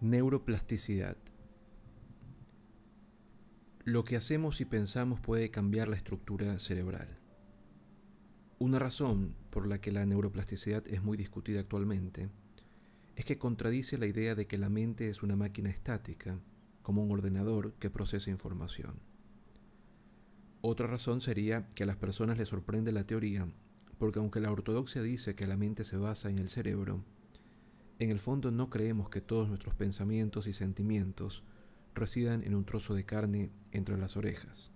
Neuroplasticidad. Lo que hacemos y pensamos puede cambiar la estructura cerebral. Una razón por la que la neuroplasticidad es muy discutida actualmente es que contradice la idea de que la mente es una máquina estática, como un ordenador que procesa información. Otra razón sería que a las personas les sorprende la teoría, porque aunque la ortodoxia dice que la mente se basa en el cerebro, en el fondo no creemos que todos nuestros pensamientos y sentimientos residan en un trozo de carne entre las orejas.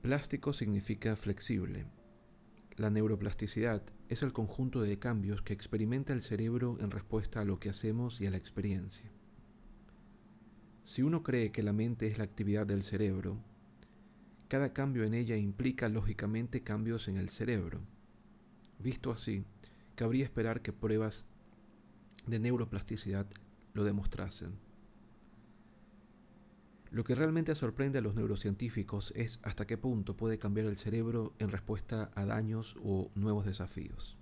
Plástico significa flexible. La neuroplasticidad es el conjunto de cambios que experimenta el cerebro en respuesta a lo que hacemos y a la experiencia. Si uno cree que la mente es la actividad del cerebro, cada cambio en ella implica lógicamente cambios en el cerebro. Visto así, cabría esperar que pruebas de neuroplasticidad lo demostrasen. Lo que realmente sorprende a los neurocientíficos es hasta qué punto puede cambiar el cerebro en respuesta a daños o nuevos desafíos.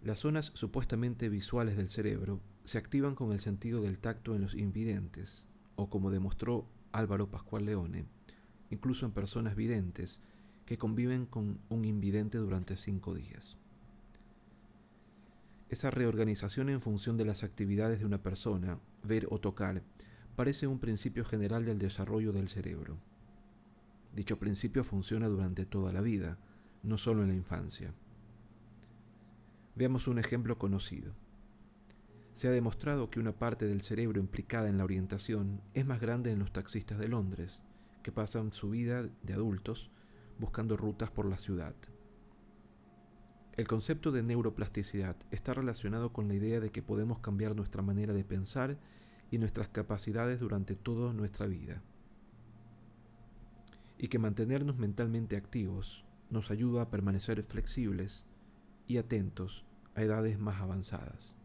Las zonas supuestamente visuales del cerebro se activan con el sentido del tacto en los invidentes, o como demostró Álvaro Pascual Leone, incluso en personas videntes que conviven con un invidente durante cinco días. Esa reorganización en función de las actividades de una persona, ver o tocar, parece un principio general del desarrollo del cerebro. Dicho principio funciona durante toda la vida, no solo en la infancia. Veamos un ejemplo conocido. Se ha demostrado que una parte del cerebro implicada en la orientación es más grande en los taxistas de Londres, que pasan su vida de adultos buscando rutas por la ciudad. El concepto de neuroplasticidad está relacionado con la idea de que podemos cambiar nuestra manera de pensar y nuestras capacidades durante toda nuestra vida. Y que mantenernos mentalmente activos nos ayuda a permanecer flexibles y atentos a edades más avanzadas.